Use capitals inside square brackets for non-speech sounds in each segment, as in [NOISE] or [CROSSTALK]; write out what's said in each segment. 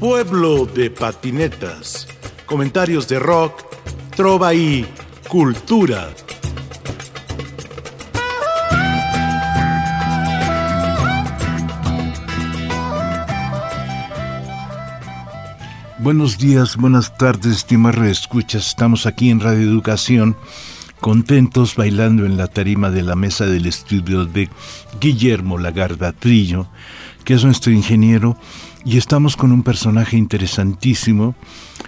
Pueblo de patinetas. Comentarios de rock, trova y cultura. Buenos días, buenas tardes, estimados escuchas. Estamos aquí en Radio Educación, contentos bailando en la tarima de la mesa del estudio de Guillermo Lagarda Trillo, que es nuestro ingeniero, y estamos con un personaje interesantísimo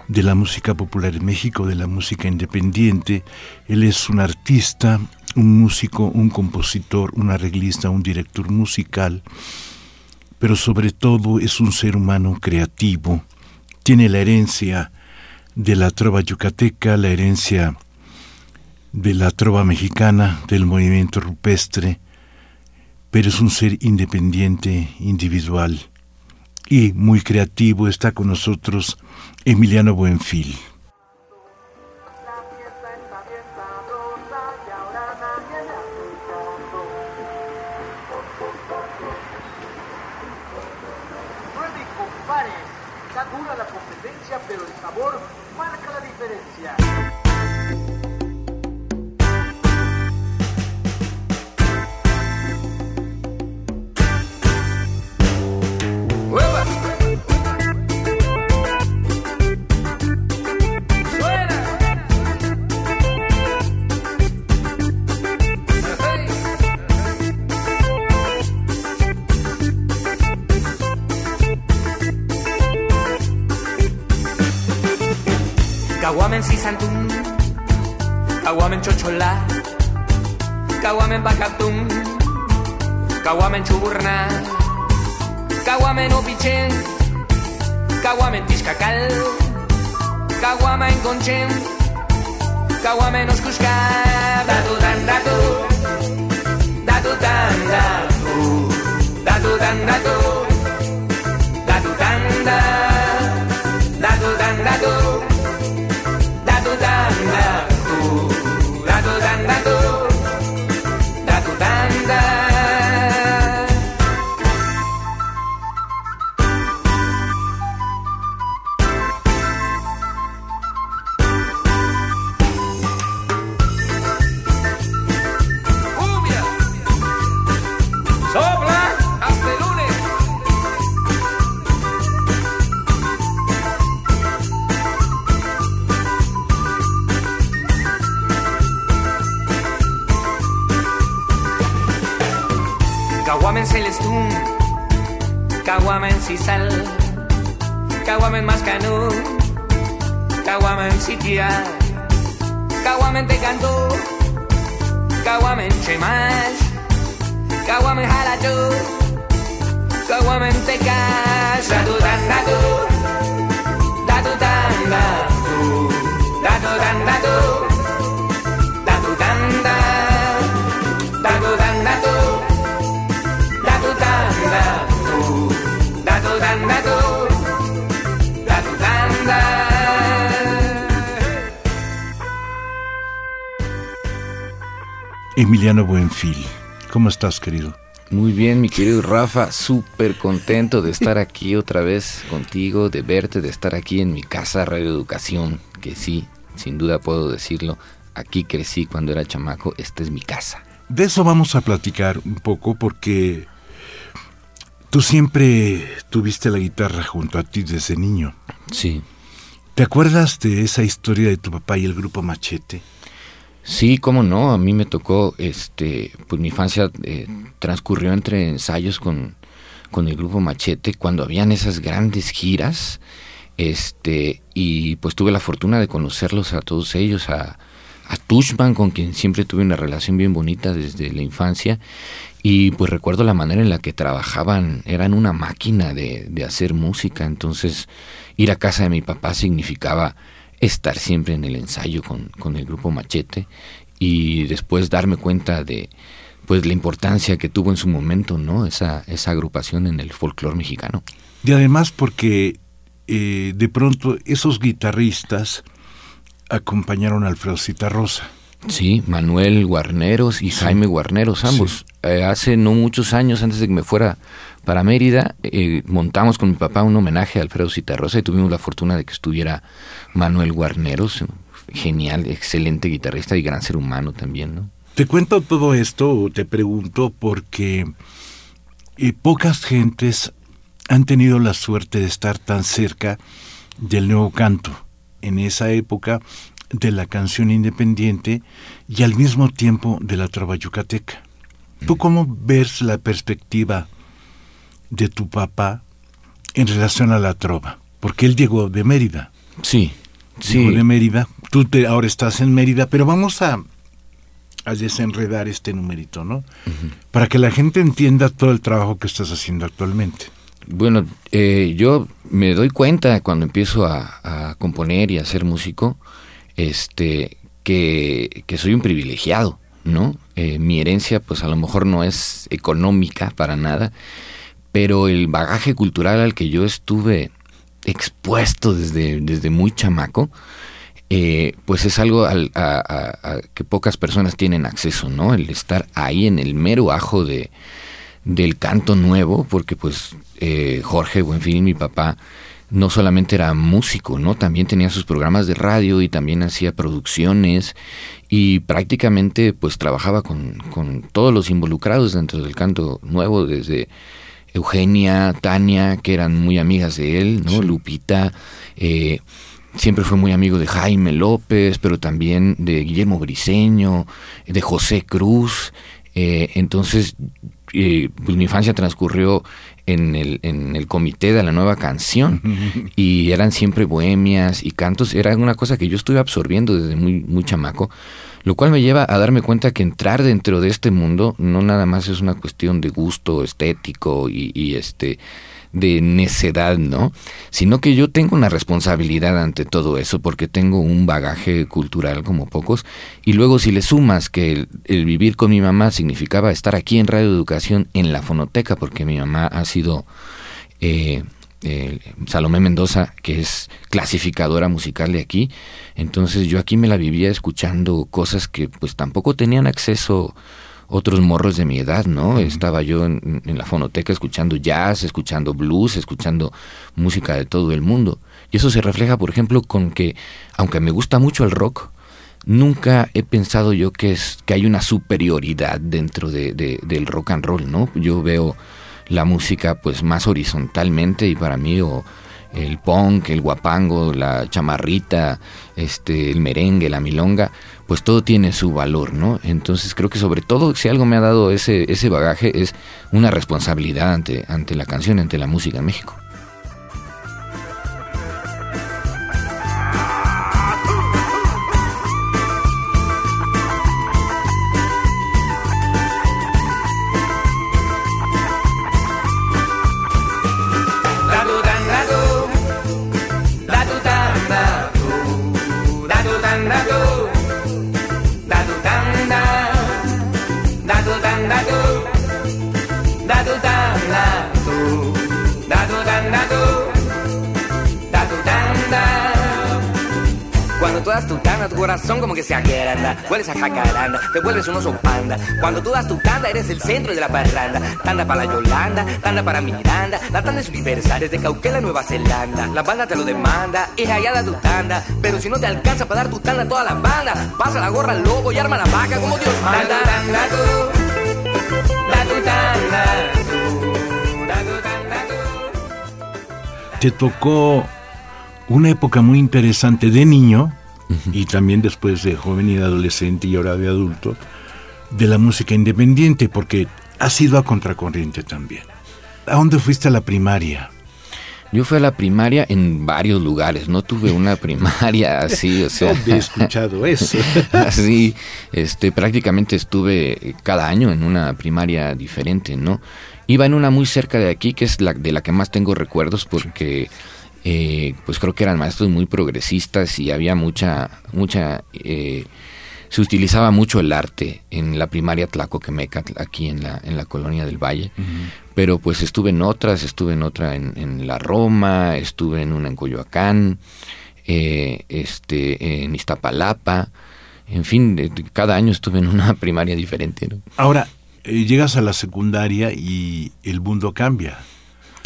de la música popular en México, de la música independiente. Él es un artista, un músico, un compositor, un arreglista, un director musical, pero sobre todo es un ser humano creativo tiene la herencia de la trova yucateca, la herencia de la trova mexicana, del movimiento rupestre, pero es un ser independiente, individual y muy creativo. Está con nosotros Emiliano Buenfil. Kauamen zizantun, kauamen txotxola, kauamen bakatun, kauamen txuburna, kauamen opitzen, kauamen tizkakal, kauamen gontzen, kauamen oskuska. Datu dan datu, datu dan datu, datu dan datu, datu. Dan datu. datu, dan, datu. Caguamen sisal, caguamen mascanú, caguamen sitia, caguamen caguamen chemash, caguamen halachú, caguamen datu, datu dan datu, datu dan datu, datu Emiliano Buenfil, ¿cómo estás, querido? Muy bien, mi querido Rafa, súper contento de estar aquí otra vez contigo, de verte, de estar aquí en mi casa Radio Educación, que sí, sin duda puedo decirlo, aquí crecí cuando era chamaco, esta es mi casa. De eso vamos a platicar un poco porque tú siempre tuviste la guitarra junto a ti desde niño. Sí. ¿Te acuerdas de esa historia de tu papá y el grupo Machete? Sí, cómo no, a mí me tocó, este, pues mi infancia eh, transcurrió entre ensayos con, con el grupo Machete cuando habían esas grandes giras, este, y pues tuve la fortuna de conocerlos a todos ellos, a, a Tushman, con quien siempre tuve una relación bien bonita desde la infancia. Y pues recuerdo la manera en la que trabajaban, eran una máquina de, de hacer música, entonces ir a casa de mi papá significaba estar siempre en el ensayo con, con el grupo Machete y después darme cuenta de pues la importancia que tuvo en su momento, ¿no? Esa, esa agrupación en el folclore mexicano. Y además porque eh, de pronto esos guitarristas acompañaron a Alfredo Citarrosa. Sí, Manuel Guarneros y Jaime Guarneros, ambos. Eh, hace no muchos años, antes de que me fuera para Mérida, eh, montamos con mi papá un homenaje a Alfredo Citarrosa y tuvimos la fortuna de que estuviera Manuel Guarneros, genial, excelente guitarrista y gran ser humano también, ¿no? Te cuento todo esto, te pregunto, porque eh, pocas gentes han tenido la suerte de estar tan cerca del nuevo canto. En esa época de la canción independiente y al mismo tiempo de la trova yucateca. ¿Tú mm. cómo ves la perspectiva de tu papá en relación a la trova? Porque él llegó de Mérida. Sí, sí. Llegó de Mérida. Tú te, ahora estás en Mérida, pero vamos a, a desenredar este numerito, ¿no? Para que la gente entienda todo el trabajo que estás haciendo actualmente. Bueno, eh, yo me doy cuenta cuando empiezo a, a componer y a ser músico este, que, soy un privilegiado, ¿no? Eh, mi herencia, pues a lo mejor no es económica para nada, pero el bagaje cultural al que yo estuve expuesto desde, desde muy chamaco, eh, pues es algo al, a, que pocas personas tienen acceso, ¿no? El estar ahí en el mero ajo de, del canto nuevo, porque pues eh, Jorge Buenfil, mi papá, no solamente era músico, ¿no? También tenía sus programas de radio y también hacía producciones y prácticamente pues trabajaba con, con todos los involucrados dentro del canto nuevo, desde Eugenia, Tania, que eran muy amigas de él, ¿no? Lupita, eh, siempre fue muy amigo de Jaime López, pero también de Guillermo Briseño, de José Cruz. Eh, entonces, eh, pues mi infancia transcurrió en el, en el comité de la nueva canción. Y eran siempre bohemias y cantos, era una cosa que yo estuve absorbiendo desde muy, muy chamaco, lo cual me lleva a darme cuenta que entrar dentro de este mundo no nada más es una cuestión de gusto estético y, y este de necedad, ¿no? Sino que yo tengo una responsabilidad ante todo eso porque tengo un bagaje cultural como pocos y luego si le sumas que el, vivir con mi mamá significaba estar aquí en Radio Educación en la fonoteca porque mi mamá ha sido eh, Salomé Mendoza, que es clasificadora musical de aquí, entonces yo aquí me la vivía escuchando cosas que pues tampoco tenían acceso otros morros de mi edad, ¿no? Estaba yo en, la fonoteca escuchando jazz, escuchando blues, escuchando música de todo el mundo. Y eso se refleja, por ejemplo, con que, aunque me gusta mucho el rock, nunca he pensado yo que, es, que hay una superioridad dentro de, del rock and roll, ¿no? Yo veo la música pues más horizontalmente y para mí o el punk, el guapango, la chamarrita, este, el merengue, la milonga, pues todo tiene su valor, ¿no? Entonces creo que sobre todo si algo me ha dado ese, ese bagaje es una responsabilidad ante, ante la canción, ante la música en México. Hueles a jacaranda, te vuelves un oso panda. Cuando tú das tu tanda, eres el centro de la parranda. Tanda para la Yolanda, tanda para Miranda. La tanda es universal, desde Cauquela, Nueva Zelanda. La banda te lo demanda, es hallada tu tanda. Pero si no te alcanza para dar tu tanda a toda la banda, pasa la gorra al lobo y arma la vaca como Dios manda. Te tocó una época muy interesante de niño [LAUGHS] y también después de joven y de adolescente y ahora de adulto, de la música independiente, porque has ido a contracorriente también. ¿A dónde fuiste a la primaria? Yo fui a la primaria en varios lugares, no tuve una [LAUGHS] primaria así, o sea. he escuchado eso. [LAUGHS] así, este, prácticamente estuve cada año en una primaria diferente, ¿no? Iba en una muy cerca de aquí, que es la de la que más tengo recuerdos, porque eh, pues creo que eran maestros muy progresistas y había mucha, mucha, eh, se utilizaba mucho el arte en la primaria Tlacoquemeca, aquí en la, en la colonia del Valle, pero pues estuve en otras, estuve en otra en, la Roma, estuve en una en Coyoacán, eh, este, en Iztapalapa, En fin, cada año estuve en una [LAUGHS] primaria diferente. ¿no? Ahora, eh, llegas a la secundaria y el mundo cambia.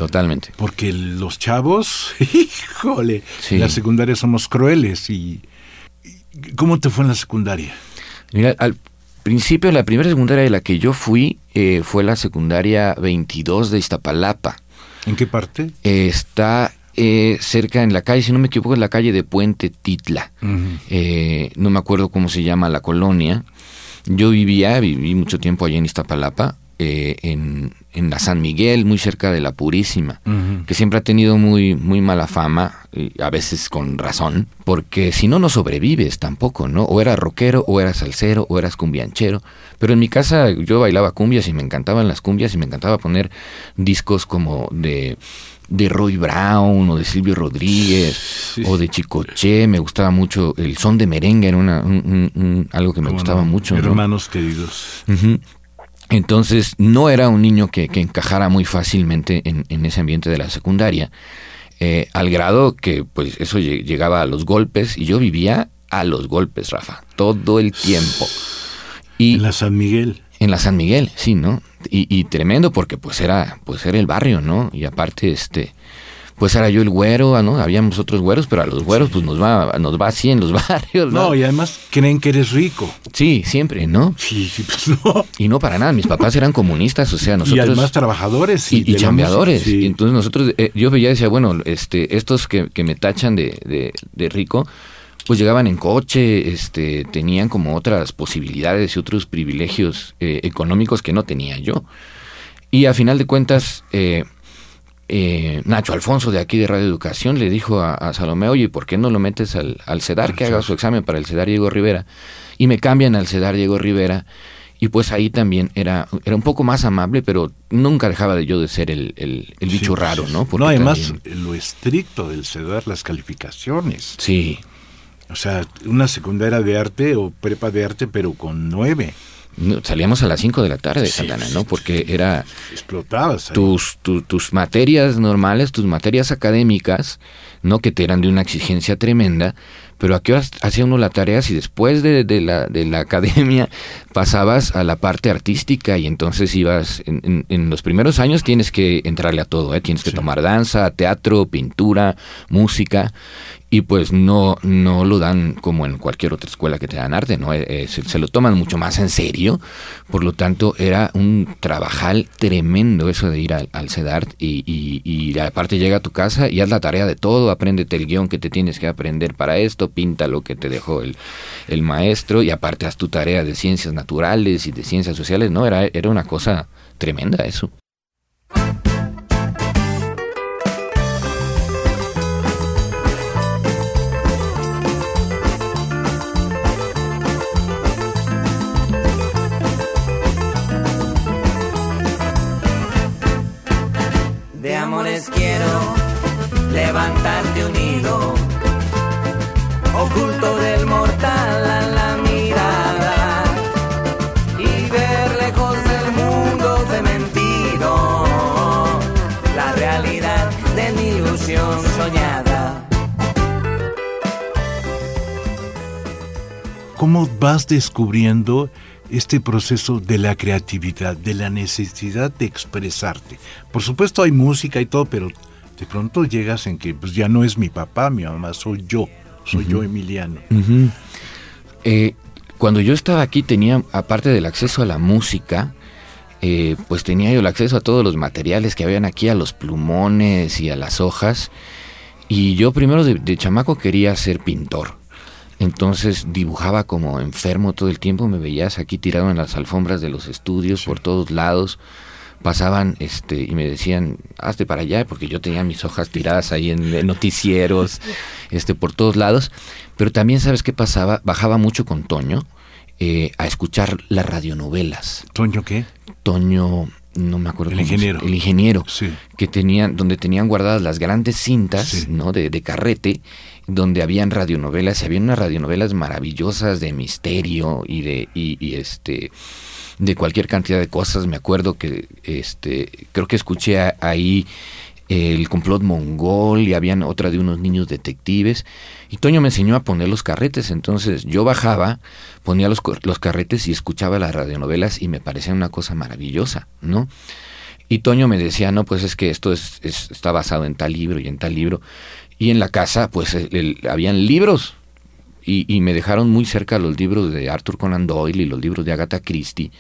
Totalmente. Porque los chavos, [LAUGHS] híjole, en la secundaria somos crueles. y ¿Cómo te fue en la secundaria? Mira, al principio, la primera secundaria de la que yo fui eh, fue la secundaria 22 de Iztapalapa. ¿En qué parte? está eh, cerca en la calle, si no me equivoco, en la calle de Puente Titla. Eh, no me acuerdo cómo se llama la colonia. Yo vivía, viví mucho tiempo allí en Iztapalapa, eh, en, en, la San Miguel, muy cerca de la Purísima, que siempre ha tenido muy, muy mala fama, y a veces con razón, porque si no, no sobrevives tampoco, ¿no? O eras rockero, o eras salsero, o eras cumbianchero. Pero en mi casa yo bailaba cumbias y me encantaban las cumbias y me encantaba poner discos como de de Roy Brown o de Silvio Rodríguez o de Chicoche, me gustaba mucho el son de merengue, era una, algo que me gustaba mucho. Hermanos queridos. Entonces no era un niño que, encajara muy fácilmente en, ese ambiente de la secundaria, eh, al grado que pues eso llegaba a los golpes y yo vivía a los golpes, Rafa, todo el tiempo. Y en la San Miguel. En la San Miguel, sí, ¿no? Y, tremendo porque pues era, pues era el barrio, ¿no? Y aparte, este, pues era yo el güero, ¿no? Habíamos otros güeros, pero a los güeros pues nos va, nos va así en los [LAUGHS] barrios, ¿no? No, y además creen que eres rico. Sí, siempre, ¿no? Sí, sí, pues no. Y no para nada, mis papás eran comunistas, o sea, nosotros... Y además trabajadores. Y, y, chambeadores. Y entonces nosotros, eh, yo veía y decía, bueno, este, estos que, que me tachan de, de, de rico, pues llegaban en coche, este, tenían como otras posibilidades y otros privilegios eh, económicos que no tenía yo. Y a final de cuentas, eh, eh, Nacho Alfonso de aquí de Radio Educación le dijo a, Salomé, oye, ¿por qué no lo metes al, al CEDAR, que haga su examen para el CEDAR Diego Rivera? Y me cambian al CEDAR Diego Rivera. Y pues ahí también era, era un poco más amable, pero nunca dejaba de yo de ser el, el, bicho raro, ¿no? no, además lo estricto del CEDAR, las calificaciones. Sí, o sea, una secundaria de arte o prepa de arte, pero con nueve. Salíamos a las cinco de la tarde, Santana, ¿no? Porque era... Explotabas. Tus, tus materias normales, tus materias académicas, ¿no? Que te eran de una exigencia tremenda, pero a qué hacía uno la tarea si después de, la, de la academia pasabas a la parte artística y entonces ibas, en, en, los primeros años tienes que entrarle a todo, ¿eh? tienes que tomar danza, teatro, pintura, música, y pues no, no lo dan como en cualquier otra escuela que te dan arte, ¿no? Eh, eh, se, lo toman mucho más en serio, por lo tanto era un trabajal tremendo eso de ir al, al CEDART y, y, y, aparte llega a tu casa y haz la tarea de todo, apréndete el guion que te tienes que aprender para esto, pinta lo que te dejó el, el maestro y aparte haz tu tarea de ciencias naturales y de ciencias sociales, ¿no? Era, era una cosa tremenda eso. Levantarte unido, oculto del mortal a la mirada y ver lejos del mundo mentido la realidad de mi ilusión soñada. ¿Cómo vas descubriendo este proceso de la creatividad, de la necesidad de expresarte. Por supuesto hay música y todo, pero de pronto llegas en que pues ya no es mi papá, mi mamá, soy yo, soy yo Emiliano. Eh, cuando yo estaba aquí tenía, aparte del acceso a la música, eh, pues tenía yo el acceso a todos los materiales que habían aquí, a los plumones y a las hojas. Y yo primero de chamaco quería ser pintor. Entonces dibujaba como enfermo todo el tiempo, me veías aquí tirado en las alfombras de los estudios por todos lados. Pasaban este y me decían, hazte para allá, porque yo tenía mis hojas tiradas ahí en, noticieros, [LAUGHS] este por todos lados. Pero también, ¿sabes qué pasaba? Bajaba mucho con Toño eh, a escuchar las radionovelas. ¿Toño qué? Toño, no me acuerdo. El ingeniero. el ingeniero. Sí. Que tenían, donde tenían guardadas las grandes cintas, ¿no? De, de carrete donde habían radionovelas y había unas radionovelas maravillosas de misterio y de y, este de cualquier cantidad de cosas me acuerdo que este creo que escuché ahí el complot mongol y habían otra de unos niños detectives. Y Toño me enseñó a poner los carretes, entonces yo bajaba, ponía los, los carretes y escuchaba las radionovelas y me parecía una cosa maravillosa, ¿no? Y Toño me decía, no, pues es que esto es, está basado en tal libro y en tal libro. Y en la casa, pues habían libros. Y, y, me dejaron muy cerca los libros de Arthur Conan Doyle y los libros de Agatha Christie.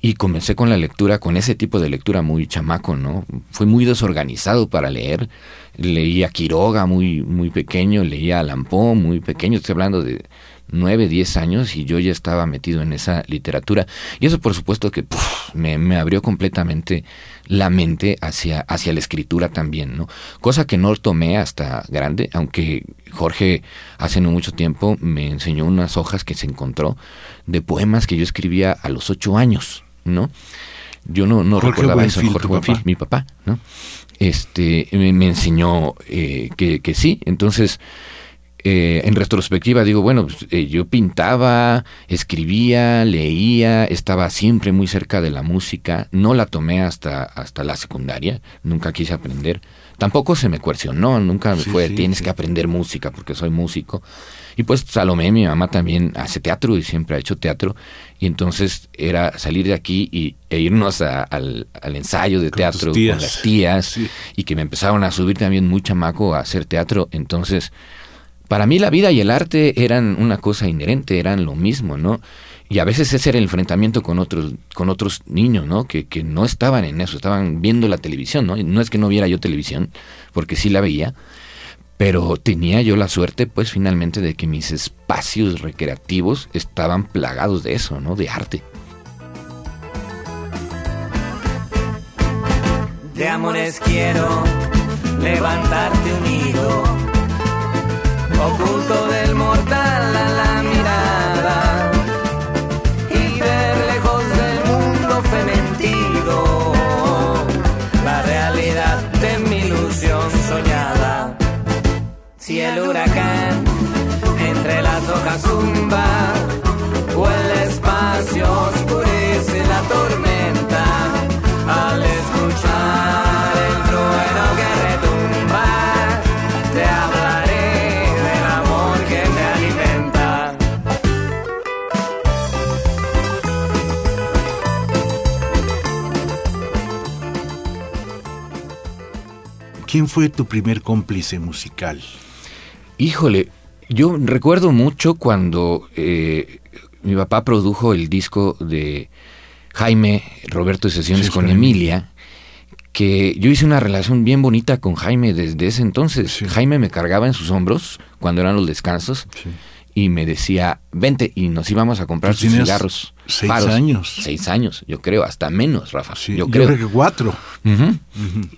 Y comencé con la lectura, con ese tipo de lectura muy chamaco, ¿no? Fui muy desorganizado para leer. Leía Quiroga muy, muy pequeño, leía Lampó muy pequeño, estoy hablando de nueve, diez años y yo ya estaba metido en esa literatura. Y eso por supuesto que me, me, abrió completamente la mente hacia, hacia la escritura también, ¿no? Cosa que no tomé hasta grande, aunque Jorge hace no mucho tiempo me enseñó unas hojas que se encontró de poemas que yo escribía a los ocho años. ¿no? Yo no, no recordaba eso, Jorge mi papá, ¿no? Este, me, enseñó eh, que, que, sí, entonces, eh, en retrospectiva digo, bueno, pues, eh, yo pintaba, escribía, leía, estaba siempre muy cerca de la música, no la tomé hasta, hasta la secundaria, nunca quise aprender, tampoco se me coercionó, nunca fue, tienes que aprender música porque soy músico, y pues Salomé, mi mamá también hace teatro y siempre ha hecho teatro. Y entonces era salir de aquí y, e irnos al, ensayo de teatro con las tías. Y que me empezaron a subir también muy chamaco a hacer teatro. Entonces, para mí la vida y el arte eran una cosa inherente, eran lo mismo, ¿no? Y a veces ese era el enfrentamiento con otros, con otros niños, ¿no? Que, que no estaban en eso, estaban viendo la televisión, ¿no? No es que no viera yo televisión, porque sí la veía, pero tenía yo la suerte, pues finalmente, de que mis espacios recreativos estaban plagados de eso, ¿no? De arte. De amores quiero levantarte unido, oculto del mortal fue tu primer cómplice musical? Híjole, yo recuerdo mucho cuando eh, mi papá produjo el disco de Jaime Roberto de Sesiones con Emilia, que yo hice una relación bien bonita con Jaime desde ese entonces. Jaime me cargaba en sus hombros cuando eran los descansos y me decía, vente, y nos íbamos a comprar sus cigarros. Seis años. Seis años, yo creo, hasta menos, Rafa. yo, creo. que cuatro.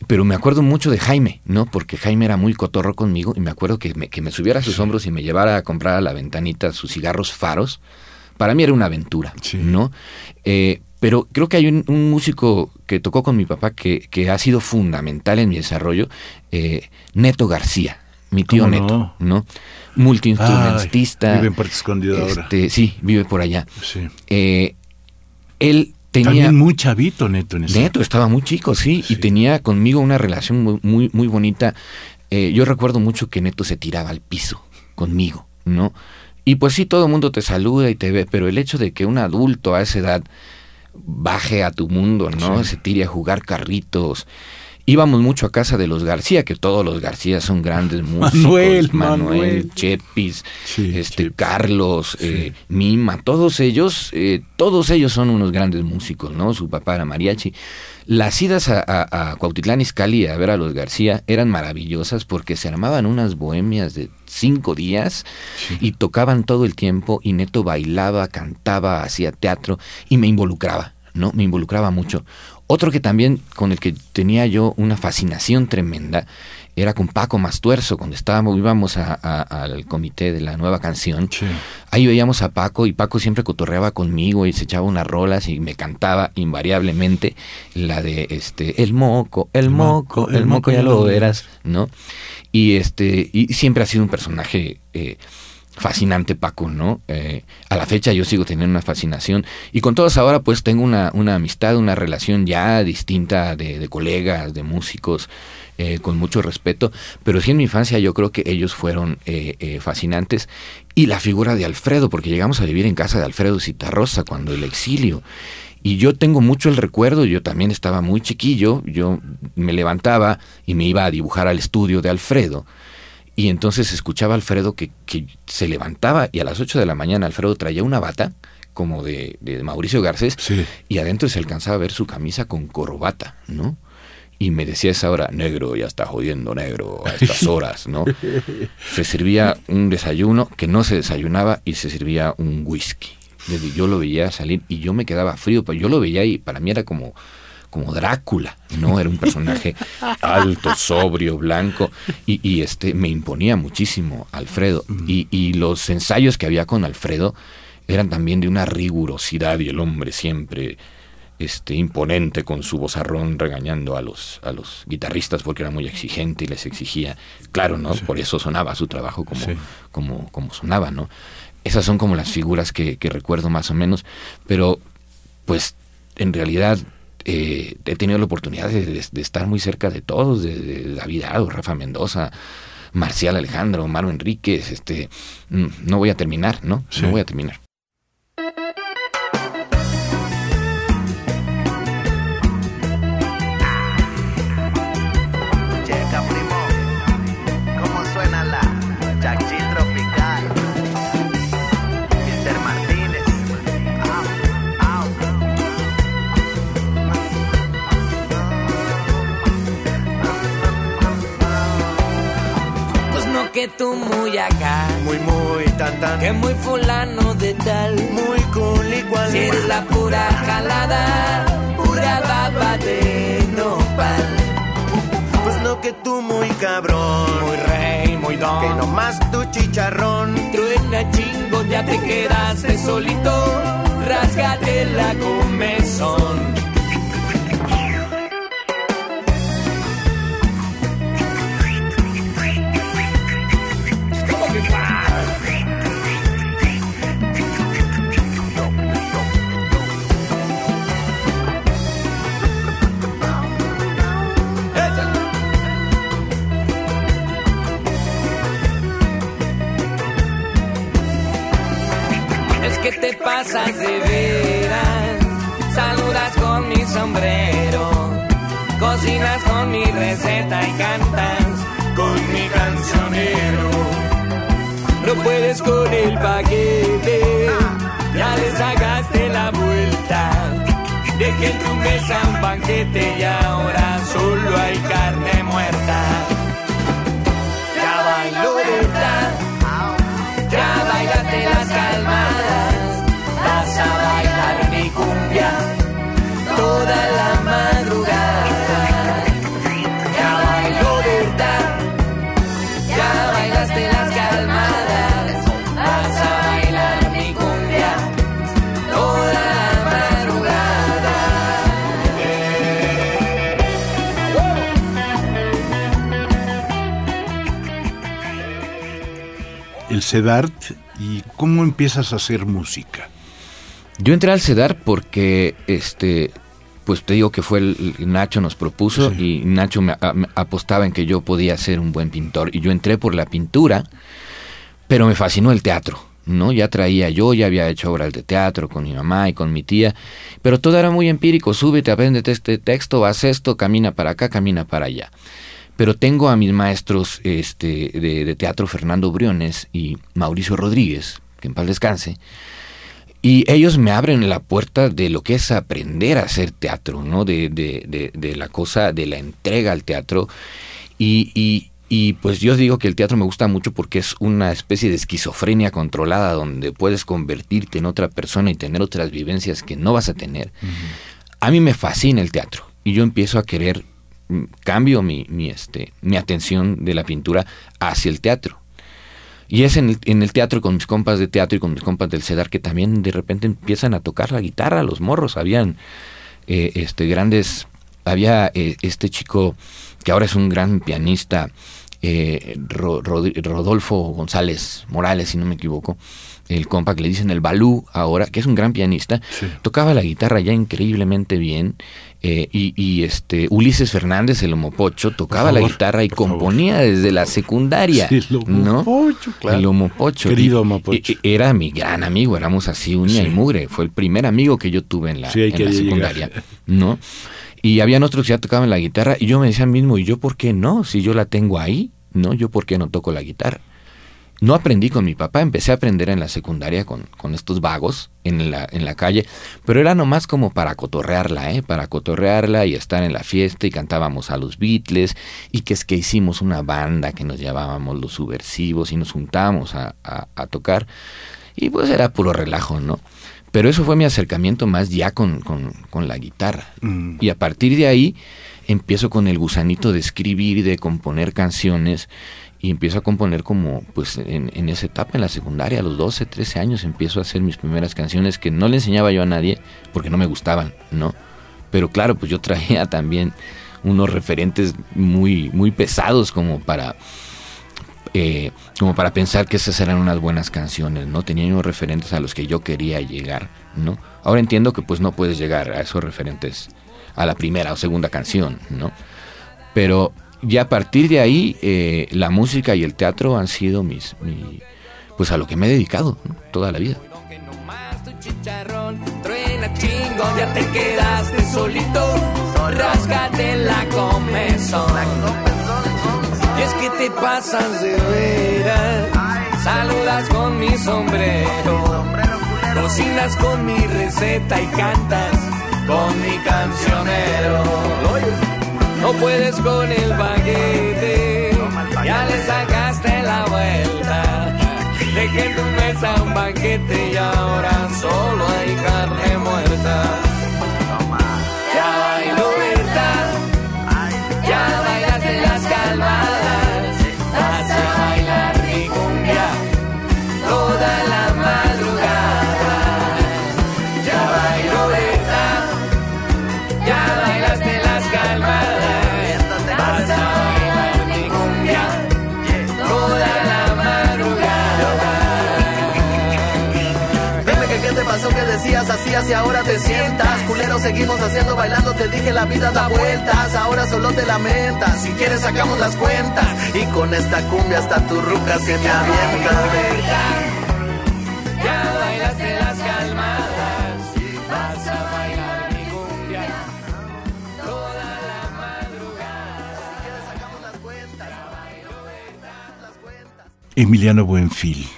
Pero me acuerdo mucho de Jaime, ¿no? Porque Jaime era muy cotorro conmigo y me acuerdo que me, que me subiera a sus hombros y me llevara a comprar a la ventanita sus cigarros faros. Para mí era una aventura, ¿no? Eh, pero creo que hay un, músico que tocó con mi papá que, que, ha sido fundamental en mi desarrollo, eh, Neto García mi tío Neto, ¿no? Multiinstrumentista. vive en Puerto Escondido este, Sí, vive por allá. Sí. Eh, él tenía... También muy chavito Neto en ese Neto estaba muy chico, sí, y tenía conmigo una relación muy, muy, muy bonita. Eh, yo recuerdo mucho que Neto se tiraba al piso conmigo, ¿no? Y pues sí, todo el mundo te saluda y te ve, pero el hecho de que un adulto a esa edad baje a tu mundo, ¿no? Se tire a jugar carritos, íbamos mucho a casa de los García, que todos los García son grandes [LAUGHS] músicos. Manuel, Manuel, Chepis, este, Carlos, eh, Mima, todos ellos, eh, todos ellos son unos grandes músicos, ¿no? Su papá era mariachi. Las idas a, a, a Cuautitlán Izcalli a ver a los García eran maravillosas porque se armaban unas bohemias de cinco días y tocaban todo el tiempo y Neto bailaba, cantaba, hacía teatro y me involucraba, ¿no? Me involucraba mucho. Otro que también con el que tenía yo una fascinación tremenda era con Paco Mastuerzo, cuando estábamos, íbamos al comité de la nueva canción. Ahí veíamos a Paco y Paco siempre cotorreaba conmigo y se echaba unas rolas y me cantaba invariablemente la de este el moco, el, moco, el moco, ya lo verás, ¿no? Y este y siempre ha sido un personaje eh, fascinante Paco, ¿no? Eh, a la fecha yo sigo teniendo una fascinación y con todos ahora pues tengo una, una amistad, una relación ya distinta de, colegas, de músicos, eh, con mucho respeto, pero sí en mi infancia yo creo que ellos fueron eh, eh, fascinantes y la figura de Alfredo, porque llegamos a vivir en casa de Alfredo Citarrosa cuando el exilio. Y yo tengo mucho el recuerdo, yo también estaba muy chiquillo, yo me levantaba y me iba a dibujar al estudio de Alfredo. Y entonces escuchaba a Alfredo que, que se levantaba y a las 8 de la mañana Alfredo traía una bata como de, de Mauricio Garcés Sí. y adentro se alcanzaba a ver su camisa con corbata, ¿no? Y me decía a esa hora, negro, ya está jodiendo negro a estas [LAUGHS] horas, ¿no? Se servía un desayuno que no se desayunaba y se servía un whisky. Desde Yo lo veía salir y yo me quedaba frío, pero yo lo veía y para mí era como, como Drácula, ¿no? Era un personaje [LAUGHS] alto, sobrio, blanco y, y, este me imponía muchísimo Alfredo. Y, y los ensayos que había con Alfredo eran también de una rigurosidad y el hombre siempre este imponente con su vozarrón regañando a los a los guitarristas porque era muy exigente y les exigía claro no por eso sonaba su trabajo como Sí. como como sonaba no esas son como las figuras que, que recuerdo más o menos pero pues en realidad eh, he tenido la oportunidad de, de- de estar muy cerca de todos de, de David Ado, Rafa Mendoza Marcial Alejandro Maro Enríquez este mm, no voy a terminar no Sí. no voy a terminar que tú muy acá, Muy, muy tan, tan. que muy fulano de tal. Muy cool igual. Si eres la pura jalada, pura baba de nopal. Pues no que tú muy cabrón. Muy rey, muy don. Que nomás tu chicharrón. Truena chingo, ya te quedaste solito. Rásgate la comezón. Es que te pasas de veras, saludas con mi sombrero, cocinas con mi receta y cantas con mi cancionero. No puedes con el paquete, ya le sacaste la vuelta. Dejé en tu mesa un banquete y ahora solo hay carne muerta. Ya bailó. Ya bailaste las calmadas, vas a bailar mi cumbia toda la madrugada. CEDART y cómo empiezas a hacer música. Yo entré al CEDAR porque, este, pues te digo que fue el, Nacho nos propuso y Nacho me, a- me apostaba en que yo podía ser un buen pintor y yo entré por la pintura, pero me fascinó el teatro, ¿no? Ya traía yo, ya había hecho obras de teatro con mi mamá y con mi tía, pero todo era muy empírico, súbete, apréndete este texto, haz esto, camina para acá, camina para allá. Pero tengo a mis maestros este, de, de teatro, Fernando Briones y Mauricio Rodríguez, que en paz descanse, y ellos me abren la puerta de lo que es aprender a hacer teatro, ¿no? De, de, la cosa, de la entrega al teatro. Y, y, y pues yo digo que el teatro me gusta mucho porque es una especie de esquizofrenia controlada donde puedes convertirte en otra persona y tener otras vivencias que no vas a tener. A mí me fascina el teatro y yo empiezo a querer, cambio mi, mi, este, mi atención de la pintura hacia el teatro. Y es en el, en el teatro con mis compas de teatro y con mis compas del CEDAR que también de repente empiezan a tocar la guitarra, los morros. Habían eh, este, grandes. Había eh, este chico que ahora es un gran pianista, eh, Rodolfo González Morales, si no me equivoco, el compa que le dicen el Balú ahora, que es un gran pianista, tocaba la guitarra ya increíblemente bien. Eh, y, este Ulises Fernández, el homopocho, tocaba la guitarra y componía desde la secundaria. el homopocho, claro. El homopocho. Querido homopocho. era mi gran amigo, éramos así uña y mugre. Fue el primer amigo que yo tuve en la, en la secundaria. ¿No? Y habían otros que ya tocaban la guitarra y yo me decía mismo, ¿y yo por qué no? Si yo la tengo ahí, ¿no? ¿Yo por qué no toco la guitarra? No aprendí con mi papá, empecé a aprender en la secundaria con, con, estos vagos en la, en la calle, pero era nomás como para cotorrearla, ¿eh? para cotorrearla y estar en la fiesta y cantábamos a los Beatles y que es que hicimos una banda que nos llamábamos los subversivos y nos juntábamos a, a, tocar y pues era puro relajo, ¿no? Pero eso fue mi acercamiento más ya con, con, la guitarra. Mm. Y a partir de ahí empiezo con el gusanito de escribir y de componer canciones y empiezo a componer como pues en, en, esa etapa en la secundaria a los 12, 13 años empiezo a hacer mis primeras canciones que no le enseñaba yo a nadie porque no me gustaban, ¿no? Pero claro, pues yo traía [LAUGHS] también unos referentes muy muy pesados como para eh, como para pensar que esas eran unas buenas canciones, ¿no? Tenía unos referentes a los que yo quería llegar, ¿no? Ahora entiendo que pues no puedes llegar a esos referentes a la primera o segunda canción, ¿no? Pero ya a partir de ahí, eh, la música y el teatro han sido mis, mi, pues a lo que me he dedicado toda la vida. ya te quedaste solito, la comezón. Y es que te pasas de veras, saludas con mi sombrero, cocinas con mi receta y cantas con mi cancionero no puedes con el baguete, ya le sacaste la vuelta. Dejé tu mesa un banquete y ahora solo hay carne muerta. Ya bailó Berta, ya bailaste las calmadas, y ahora te sientas. Culero, seguimos haciendo, bailando, te dije la vida da vueltas. Ahora solo te lamentas, si quieres sacamos las cuentas. Y con esta cumbia hasta tu ruca se me avienta. Ya bailaste las calmadas, vas a bailar mi cumbia. Toda la madrugada, si quieres sacamos las cuentas. Emiliano Buenfil.